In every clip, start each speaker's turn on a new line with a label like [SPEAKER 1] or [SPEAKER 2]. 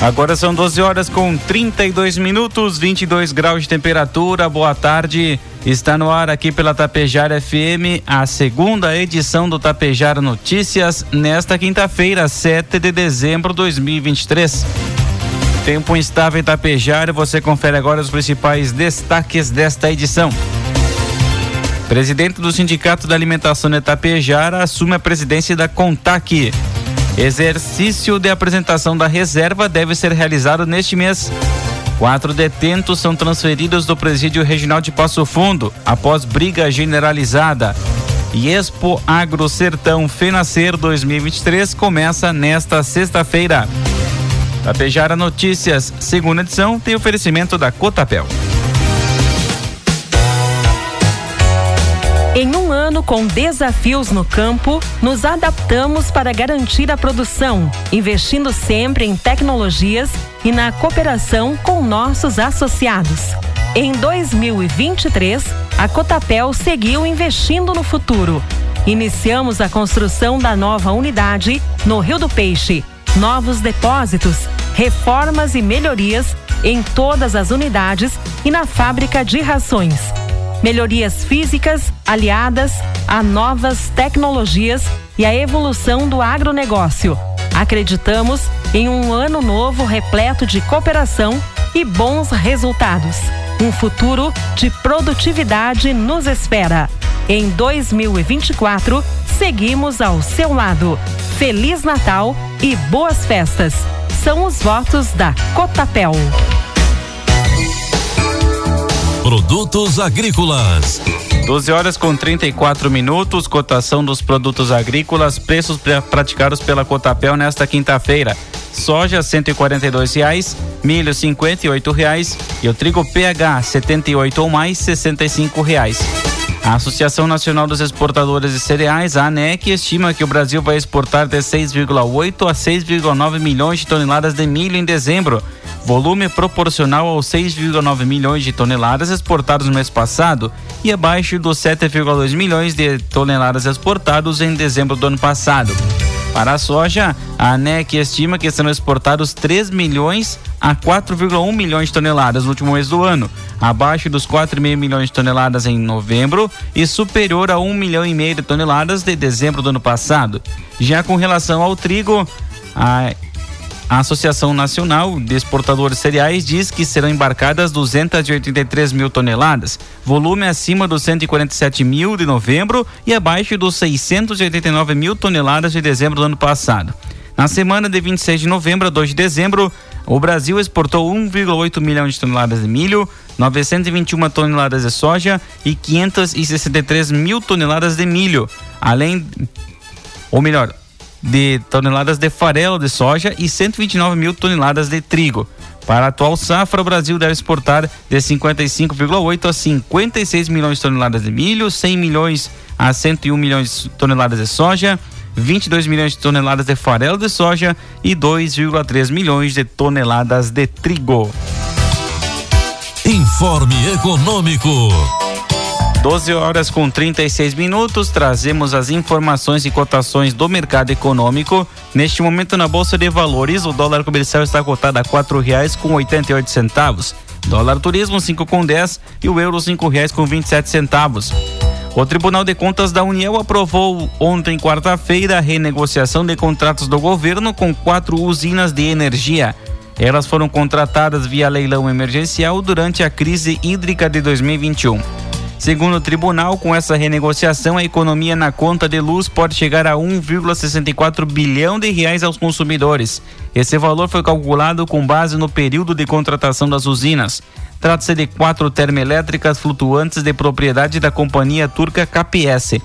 [SPEAKER 1] Agora são 12 horas com 32 minutos, 22 graus de temperatura. Boa tarde. Está no ar aqui pela Tapejara FM a segunda edição do Tapejara Notícias nesta quinta-feira, 7 de dezembro de 2023. Tempo instável em Tapejara, você confere agora os principais destaques desta edição. Presidente do Sindicato da Alimentação de Tapejara assume a presidência da CONTAC. Exercício de apresentação da reserva deve ser realizado neste mês. Quatro detentos são transferidos do presídio regional de Passo Fundo após briga generalizada. E Expo Agro Sertão Fenacer 2023 começa nesta sexta-feira. Tapejara Notícias, segunda edição, tem oferecimento da Cotapel.
[SPEAKER 2] Ano com desafios no campo, nos adaptamos para garantir a produção, investindo sempre em tecnologias e na cooperação com nossos associados. Em 2023, a Cotapel seguiu investindo no futuro. Iniciamos a construção da nova unidade no Rio do Peixe, novos depósitos, reformas e melhorias em todas as unidades e na fábrica de rações melhorias físicas aliadas a novas tecnologias e a evolução do agronegócio. Acreditamos em um ano novo repleto de cooperação e bons resultados. Um futuro de produtividade nos espera. Em 2024, seguimos ao seu lado. Feliz Natal e boas festas. São os votos da Cotapel.
[SPEAKER 3] Produtos agrícolas.
[SPEAKER 1] 12 horas com 34 minutos, cotação dos produtos agrícolas, preços praticados pela Cotapel nesta quinta-feira. Soja R$ reais, milho R$ reais e o trigo PH 78 ou mais R$ reais. A Associação Nacional dos Exportadores de Cereais, a ANEC, estima que o Brasil vai exportar de 6,8 a 6,9 milhões de toneladas de milho em dezembro volume proporcional aos 6,9 milhões de toneladas exportados no mês passado e abaixo dos 7,2 milhões de toneladas exportados em dezembro do ano passado. Para a soja, a ANEC estima que serão exportados 3 milhões a 4,1 milhões de toneladas no último mês do ano, abaixo dos 4,5 milhões de toneladas em novembro e superior a 1 milhão e meio de toneladas de dezembro do ano passado. Já com relação ao trigo, a a Associação Nacional de Exportadores Cereais diz que serão embarcadas 283 mil toneladas, volume acima dos 147 mil de novembro e abaixo dos 689 mil toneladas de dezembro do ano passado. Na semana de 26 de novembro a 2 de dezembro, o Brasil exportou 1,8 milhão de toneladas de milho, 921 toneladas de soja e 563 mil toneladas de milho, além, ou melhor, de toneladas de farelo de soja e 129 mil toneladas de trigo. Para a atual safra, o Brasil deve exportar de 55,8 a 56 milhões de toneladas de milho, 100 milhões a 101 milhões de toneladas de soja, 22 milhões de toneladas de farelo de soja e 2,3 milhões de toneladas de trigo.
[SPEAKER 3] Informe Econômico.
[SPEAKER 1] 12 horas com 36 minutos, trazemos as informações e cotações do mercado econômico. Neste momento na Bolsa de Valores, o dólar comercial está cotado a quatro reais com oitenta centavos. Dólar turismo cinco com dez e o euro cinco reais com vinte centavos. O Tribunal de Contas da União aprovou ontem, quarta-feira, a renegociação de contratos do governo com quatro usinas de energia. Elas foram contratadas via leilão emergencial durante a crise hídrica de 2021. Segundo o tribunal, com essa renegociação, a economia na conta de luz pode chegar a 1,64 bilhão de reais aos consumidores. Esse valor foi calculado com base no período de contratação das usinas. Trata-se de quatro termoelétricas flutuantes de propriedade da companhia turca KPS.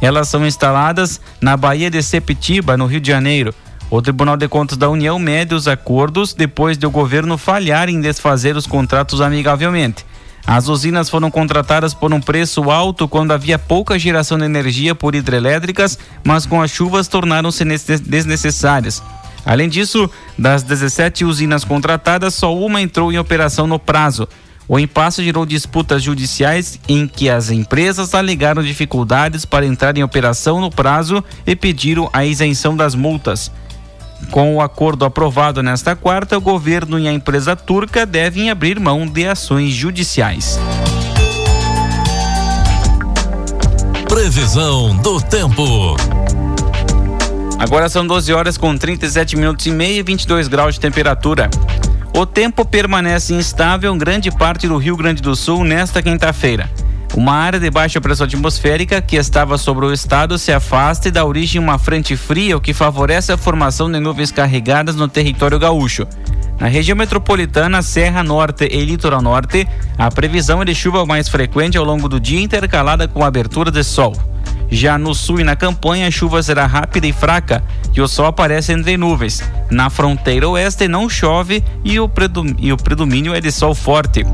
[SPEAKER 1] Elas são instaladas na Baía de Sepetiba, no Rio de Janeiro. O Tribunal de Contas da União mede os acordos depois de o governo falhar em desfazer os contratos amigavelmente. As usinas foram contratadas por um preço alto quando havia pouca geração de energia por hidrelétricas, mas com as chuvas tornaram-se desnecessárias. Além disso, das 17 usinas contratadas, só uma entrou em operação no prazo. O impasse gerou disputas judiciais em que as empresas alegaram dificuldades para entrar em operação no prazo e pediram a isenção das multas. Com o acordo aprovado nesta quarta, o governo e a empresa turca devem abrir mão de ações judiciais.
[SPEAKER 3] Previsão do tempo.
[SPEAKER 1] Agora são 12 horas com 37 minutos e meio e 22 graus de temperatura. O tempo permanece instável em grande parte do Rio Grande do Sul nesta quinta-feira. Uma área de baixa pressão atmosférica que estava sobre o estado se afasta e dá origem a uma frente fria, o que favorece a formação de nuvens carregadas no território gaúcho. Na região metropolitana, Serra Norte e Litoral Norte, a previsão é de chuva mais frequente ao longo do dia, intercalada com abertura de sol. Já no sul e na campanha, a chuva será rápida e fraca e o sol aparece entre nuvens. Na fronteira oeste não chove e o, e o predomínio é de sol forte.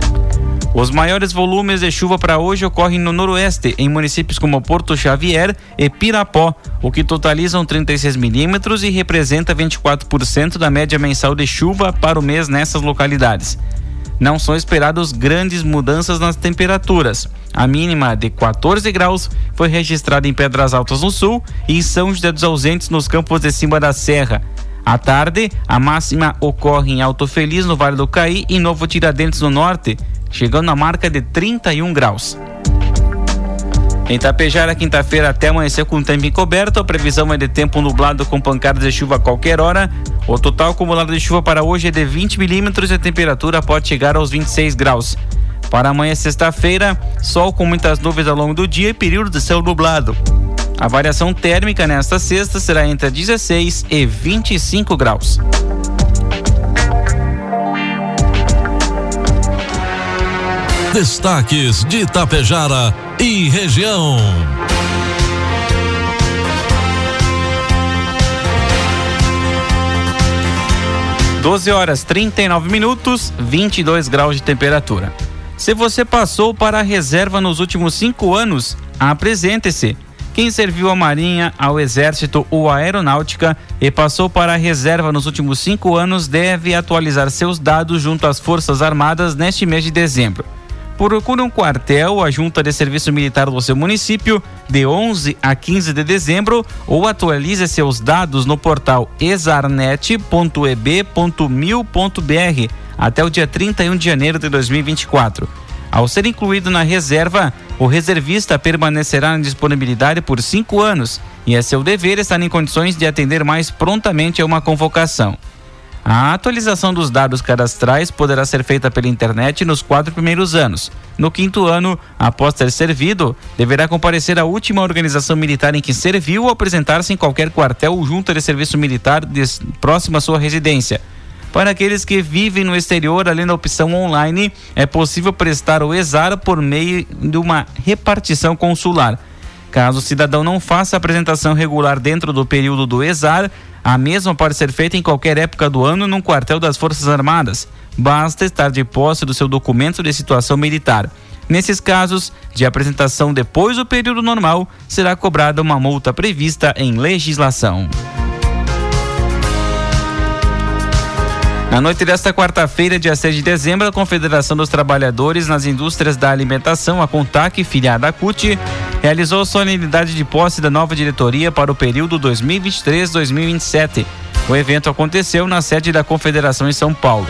[SPEAKER 1] Os maiores volumes de chuva para hoje ocorrem no noroeste, em municípios como Porto Xavier e Pirapó, o que totalizam 36 milímetros e representa 24% da média mensal de chuva para o mês nessas localidades não são esperadas grandes mudanças nas temperaturas. A mínima de 14 graus foi registrada em Pedras Altas no sul e em São José dos Ausentes nos campos de cima da serra. À tarde, a máxima ocorre em Alto Feliz, no Vale do Caí, e Novo Tiradentes, no norte, chegando à marca de 31 graus. Em Tapejara, quinta-feira até amanhecer com tempo encoberto, a previsão é de tempo nublado com pancadas de chuva a qualquer hora. O total acumulado de chuva para hoje é de 20 milímetros e a temperatura pode chegar aos 26 graus. Para amanhã, sexta-feira, sol com muitas nuvens ao longo do dia e período de céu nublado. A variação térmica nesta sexta será entre 16 e 25 graus.
[SPEAKER 3] Destaques de Itapejara e região.
[SPEAKER 1] Doze horas trinta e nove minutos, 22 graus de temperatura. Se você passou para a reserva nos últimos cinco anos, apresente-se. Quem serviu a Marinha, ao Exército ou à Aeronáutica e passou para a reserva nos últimos cinco anos deve atualizar seus dados junto às Forças Armadas neste mês de dezembro. Procure um quartel a junta de serviço militar do seu município de 11 a 15 de dezembro ou atualize seus dados no portal exarnet.eb.mil.br até o dia 31 de janeiro de 2024. Ao ser incluído na reserva, o reservista permanecerá na disponibilidade por cinco anos e é seu dever estar em condições de atender mais prontamente a uma convocação. A atualização dos dados cadastrais poderá ser feita pela internet nos quatro primeiros anos. No quinto ano, após ter servido, deverá comparecer à última organização militar em que serviu ou apresentar-se em qualquer quartel ou junta de serviço militar próximo à sua residência. Para aqueles que vivem no exterior, além da opção online, é possível prestar o ESAR por meio de uma repartição consular. Caso o cidadão não faça a apresentação regular dentro do período do ESAR, a mesma pode ser feita em qualquer época do ano num quartel das Forças Armadas. Basta estar de posse do seu documento de situação militar. Nesses casos, de apresentação depois do período normal, será cobrada uma multa prevista em legislação. Na noite desta quarta-feira, dia 6 de dezembro, a Confederação dos Trabalhadores nas Indústrias da Alimentação, a CONTAC, filiada à CUT, realizou solenidade de posse da nova diretoria para o período 2023-2027. O evento aconteceu na sede da Confederação em São Paulo.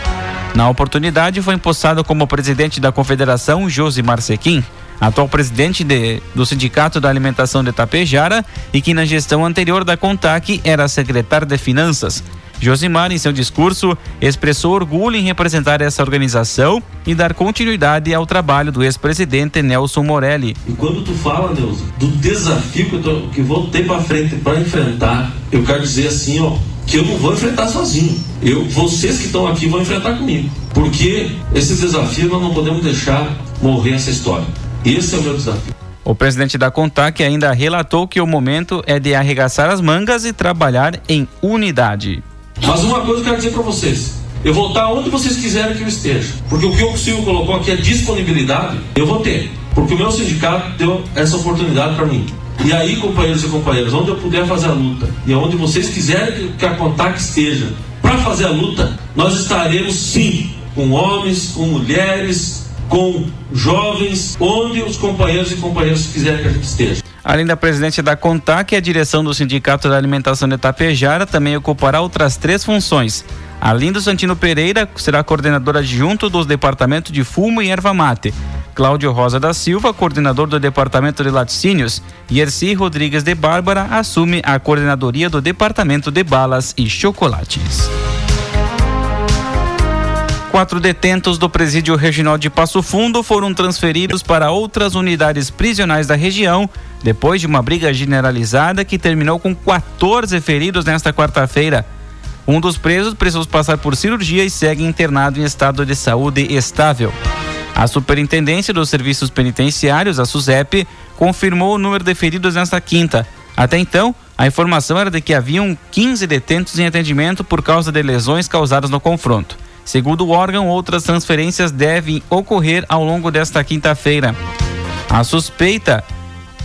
[SPEAKER 1] Na oportunidade, foi empossado como presidente da Confederação Josimar Sequim, atual presidente de, do Sindicato da Alimentação de Tapejara e que na gestão anterior da CONTAC era secretário de Finanças. Josimar, em seu discurso, expressou orgulho em representar essa organização e dar continuidade ao trabalho do ex-presidente Nelson Morelli.
[SPEAKER 4] E quando tu fala, Deus, do desafio que, eu tô, que vou ter para frente para enfrentar, eu quero dizer assim, ó, que eu não vou enfrentar sozinho. Eu, vocês que estão aqui vão enfrentar comigo. Porque esse desafio nós não podemos deixar morrer essa história. Esse é o meu desafio.
[SPEAKER 1] O presidente da CONTAC ainda relatou que o momento é de arregaçar as mangas e trabalhar em unidade.
[SPEAKER 4] Mas uma coisa eu quero dizer para vocês: eu vou estar onde vocês quiserem que eu esteja. Porque o que o Silvio colocou aqui é disponibilidade, eu vou ter. Porque o meu sindicato deu essa oportunidade para mim. E aí, companheiros e companheiras, onde eu puder fazer a luta e onde vocês quiserem que a Contact esteja para fazer a luta, nós estaremos sim com homens, com mulheres, com jovens, onde os companheiros e companheiras quiserem que a gente esteja.
[SPEAKER 1] Além da presidente da CONTAC, a direção do Sindicato da Alimentação de Itapejara também ocupará outras três funções. Além do Santino Pereira, será coordenadora adjunto dos departamentos de fumo e erva mate. Cláudio Rosa da Silva, coordenador do Departamento de Laticínios, e Erci Rodrigues de Bárbara assume a coordenadoria do Departamento de Balas e Chocolates. Quatro detentos do presídio regional de Passo Fundo foram transferidos para outras unidades prisionais da região depois de uma briga generalizada que terminou com 14 feridos nesta quarta-feira. Um dos presos precisou passar por cirurgia e segue internado em estado de saúde estável. A Superintendência dos Serviços Penitenciários, a SUSEP, confirmou o número de feridos nesta quinta. Até então, a informação era de que haviam 15 detentos em atendimento por causa de lesões causadas no confronto. Segundo o órgão, outras transferências devem ocorrer ao longo desta quinta-feira. A suspeita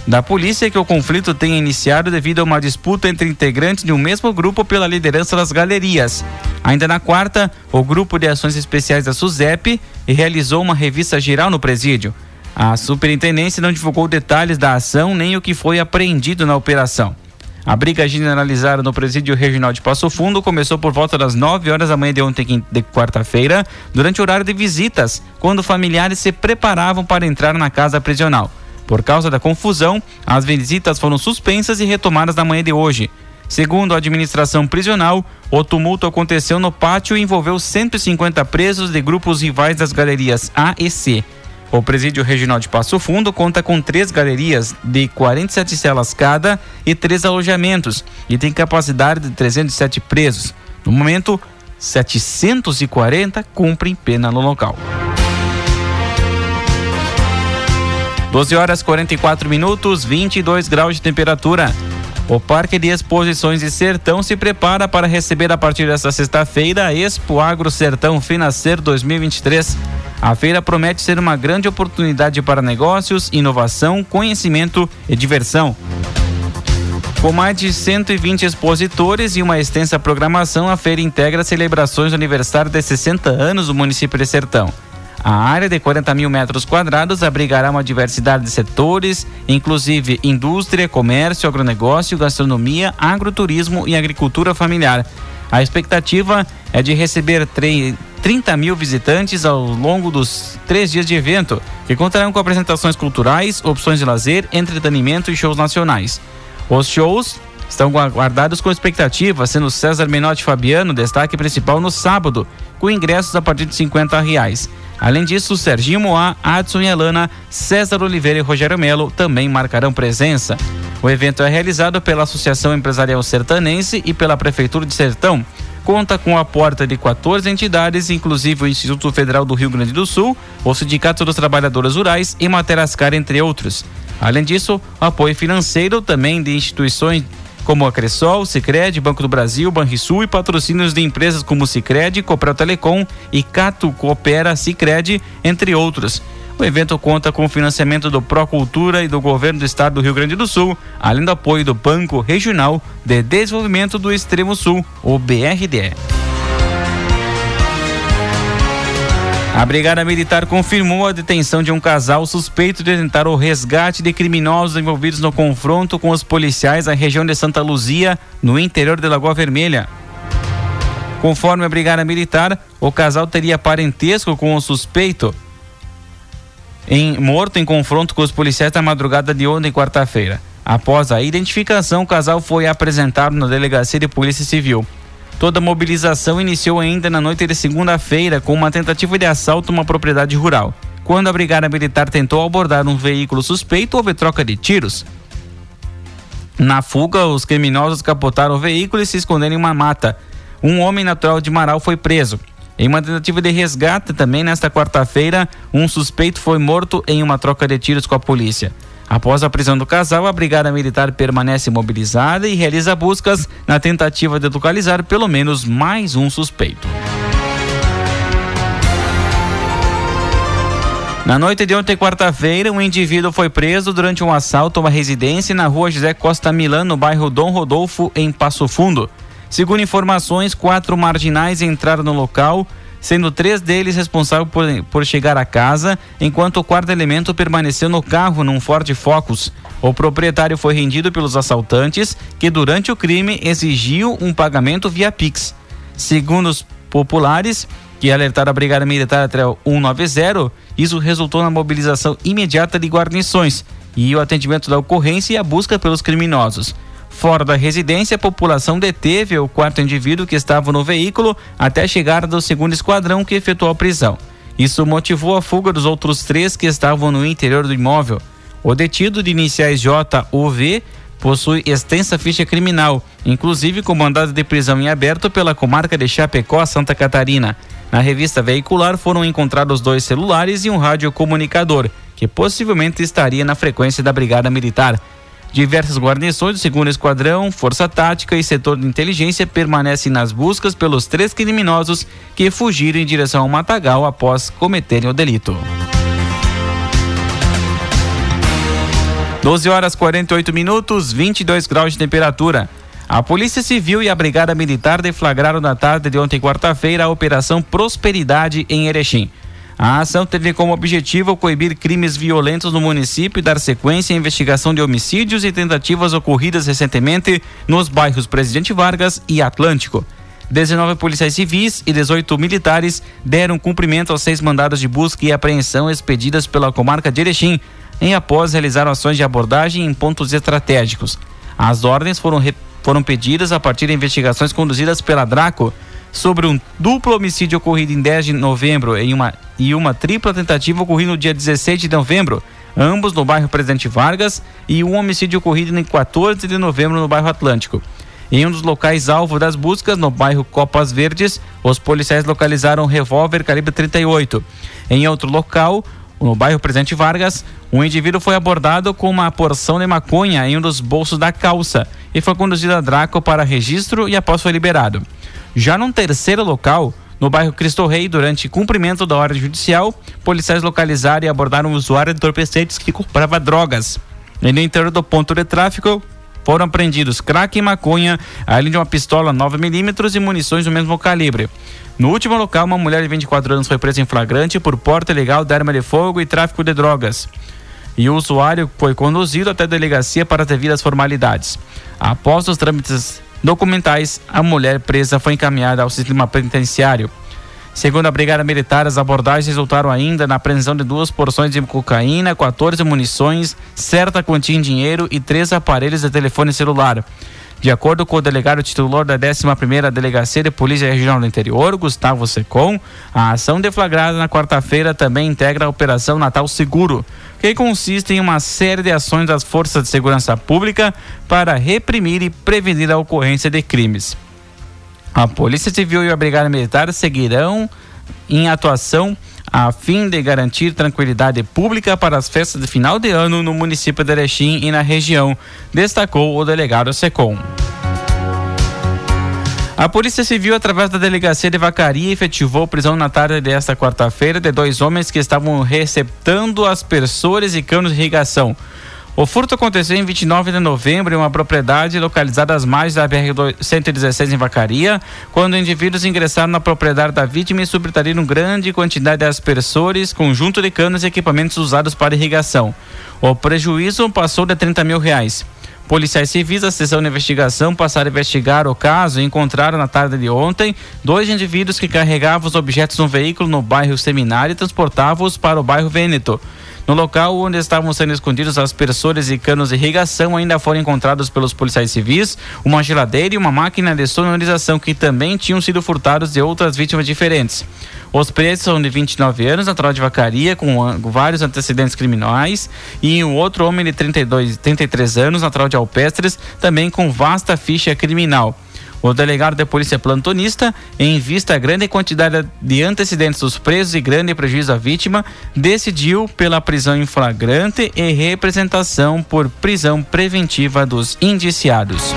[SPEAKER 1] da polícia é que o conflito tenha iniciado devido a uma disputa entre integrantes de um mesmo grupo pela liderança das galerias. Ainda na quarta, o Grupo de Ações Especiais da SUSEP realizou uma revista geral no presídio. A superintendência não divulgou detalhes da ação nem o que foi apreendido na operação. A briga generalizada no presídio regional de Passo Fundo começou por volta das 9 horas da manhã de ontem, de quarta-feira, durante o horário de visitas, quando familiares se preparavam para entrar na casa prisional. Por causa da confusão, as visitas foram suspensas e retomadas na manhã de hoje. Segundo a administração prisional, o tumulto aconteceu no pátio e envolveu 150 presos de grupos rivais das galerias A e C. O presídio regional de Passo Fundo conta com três galerias de 47 celas cada e três alojamentos e tem capacidade de 307 presos. No momento, 740 cumprem pena no local. 12 horas 44 minutos, 22 graus de temperatura. O Parque de Exposições de Sertão se prepara para receber a partir desta sexta-feira a Expo Agro Sertão Finacer 2023. A feira promete ser uma grande oportunidade para negócios, inovação, conhecimento e diversão. Com mais de 120 expositores e uma extensa programação, a feira integra celebrações do aniversário de 60 anos do município de Sertão. A área de 40 mil metros quadrados abrigará uma diversidade de setores, inclusive indústria, comércio, agronegócio, gastronomia, agroturismo e agricultura familiar. A expectativa é de receber 30 mil visitantes ao longo dos três dias de evento, que contarão com apresentações culturais, opções de lazer, entretenimento e shows nacionais. Os shows estão guardados com expectativa, sendo César Menotti Fabiano destaque principal no sábado, com ingressos a partir de 50 reais. Além disso, Serginho Moá, Adson e Alana, César Oliveira e Rogério Melo também marcarão presença. O evento é realizado pela Associação Empresarial Sertanense e pela Prefeitura de Sertão. Conta com a porta de 14 entidades, inclusive o Instituto Federal do Rio Grande do Sul, o Sindicato dos Trabalhadores Rurais e Materascar, entre outros. Além disso, apoio financeiro também de instituições como a Cressol, Sicredi, Banco do Brasil, Banrisul e patrocínios de empresas como Sicredi, Copel Telecom e Cato Coopera Sicredi, entre outros. O evento conta com o financiamento do Procultura e do Governo do Estado do Rio Grande do Sul, além do apoio do Banco Regional de Desenvolvimento do Extremo Sul, o BRDE. A Brigada Militar confirmou a detenção de um casal suspeito de tentar o resgate de criminosos envolvidos no confronto com os policiais na região de Santa Luzia, no interior de Lagoa Vermelha. Conforme a Brigada Militar, o casal teria parentesco com o suspeito em morto em confronto com os policiais na madrugada de ontem, quarta-feira. Após a identificação, o casal foi apresentado na delegacia de Polícia Civil. Toda a mobilização iniciou ainda na noite de segunda-feira com uma tentativa de assalto a uma propriedade rural. Quando a Brigada Militar tentou abordar um veículo suspeito, houve troca de tiros. Na fuga, os criminosos capotaram o veículo e se esconderam em uma mata. Um homem natural de Marau foi preso. Em uma tentativa de resgate também nesta quarta-feira, um suspeito foi morto em uma troca de tiros com a polícia. Após a prisão do casal, a Brigada Militar permanece mobilizada e realiza buscas na tentativa de localizar pelo menos mais um suspeito. Na noite de ontem, quarta-feira, um indivíduo foi preso durante um assalto a uma residência na rua José Costa Milan, no bairro Dom Rodolfo, em Passo Fundo. Segundo informações, quatro marginais entraram no local, sendo três deles responsáveis por, por chegar à casa, enquanto o quarto elemento permaneceu no carro num Ford Focus. O proprietário foi rendido pelos assaltantes, que durante o crime exigiu um pagamento via Pix. Segundo os populares, que alertaram a Brigada Militar até o 190, isso resultou na mobilização imediata de guarnições e o atendimento da ocorrência e a busca pelos criminosos. Fora da residência, a população deteve o quarto indivíduo que estava no veículo até a chegada do segundo esquadrão que efetuou a prisão. Isso motivou a fuga dos outros três que estavam no interior do imóvel. O detido de iniciais JUV possui extensa ficha criminal, inclusive com mandado de prisão em aberto pela comarca de Chapecó, Santa Catarina. Na revista veicular foram encontrados dois celulares e um radiocomunicador, que possivelmente estaria na frequência da Brigada Militar. Diversas guarnições do segundo esquadrão, força tática e setor de inteligência permanecem nas buscas pelos três criminosos que fugiram em direção ao Matagal após cometerem o delito. 12 horas 48 minutos, 22 graus de temperatura. A Polícia Civil e a Brigada Militar deflagraram na tarde de ontem, quarta-feira, a Operação Prosperidade em Erechim. A ação teve como objetivo coibir crimes violentos no município e dar sequência à investigação de homicídios e tentativas ocorridas recentemente nos bairros Presidente Vargas e Atlântico. 19 policiais civis e 18 militares deram cumprimento aos seis mandados de busca e apreensão expedidas pela comarca de Erechim, em após realizar ações de abordagem em pontos estratégicos. As ordens foram, foram pedidas a partir de investigações conduzidas pela Draco sobre um duplo homicídio ocorrido em 10 de novembro em uma, e uma tripla tentativa ocorrida no dia 16 de novembro, ambos no bairro Presidente Vargas, e um homicídio ocorrido em 14 de novembro no bairro Atlântico. Em um dos locais alvo das buscas, no bairro Copas Verdes, os policiais localizaram um revólver calibre 38. Em outro local, no bairro Presidente Vargas, um indivíduo foi abordado com uma porção de maconha em um dos bolsos da calça e foi conduzido a Draco para registro e após foi liberado. Já num terceiro local, no bairro Cristo Rei, durante cumprimento da ordem judicial, policiais localizaram e abordaram um usuário de entorpecentes que comprava drogas. E no interior do ponto de tráfico, foram apreendidos crack e maconha, além de uma pistola 9mm e munições do mesmo calibre. No último local, uma mulher de 24 anos foi presa em flagrante por porte ilegal de arma de fogo e tráfico de drogas. E o usuário foi conduzido até a delegacia para ter as formalidades. Após os trâmites documentais, a mulher presa foi encaminhada ao sistema penitenciário. Segundo a Brigada Militar, as abordagens resultaram ainda na apreensão de duas porções de cocaína, 14 munições, certa quantia em dinheiro e três aparelhos de telefone celular. De acordo com o delegado titular da 11ª Delegacia de Polícia Regional do Interior, Gustavo Secom, a ação deflagrada na quarta-feira também integra a Operação Natal Seguro, que consiste em uma série de ações das forças de segurança pública para reprimir e prevenir a ocorrência de crimes. A Polícia Civil e a Brigada Militar seguirão em atuação a fim de garantir tranquilidade pública para as festas de final de ano no município de Erechim e na região, destacou o delegado Secom. A Polícia Civil, através da Delegacia de Vacaria, efetivou prisão na tarde desta quarta-feira de dois homens que estavam receptando aspersores e canos de irrigação. O furto aconteceu em 29 de novembro em uma propriedade localizada às margens da BR-116 em Vacaria, quando indivíduos ingressaram na propriedade da vítima e subtraíram grande quantidade de aspersores, conjunto de canos e equipamentos usados para irrigação. O prejuízo passou de 30 mil reais. Policiais civis da seção de investigação passaram a investigar o caso e encontraram na tarde de ontem dois indivíduos que carregavam os objetos no veículo no bairro Seminário e transportavam-os para o bairro Vêneto. No local onde estavam sendo escondidos aspersores e canos de irrigação, ainda foram encontrados pelos policiais civis uma geladeira e uma máquina de sonorização que também tinham sido furtados de outras vítimas diferentes. Os presos são de 29 anos, natural de Vacaria, com vários antecedentes criminais, e um outro homem de 32, 33 anos, natural de Alpestres, também com vasta ficha criminal. O delegado de polícia plantonista, em vista à grande quantidade de antecedentes dos presos e grande prejuízo à vítima, decidiu pela prisão em flagrante e representação por prisão preventiva dos indiciados.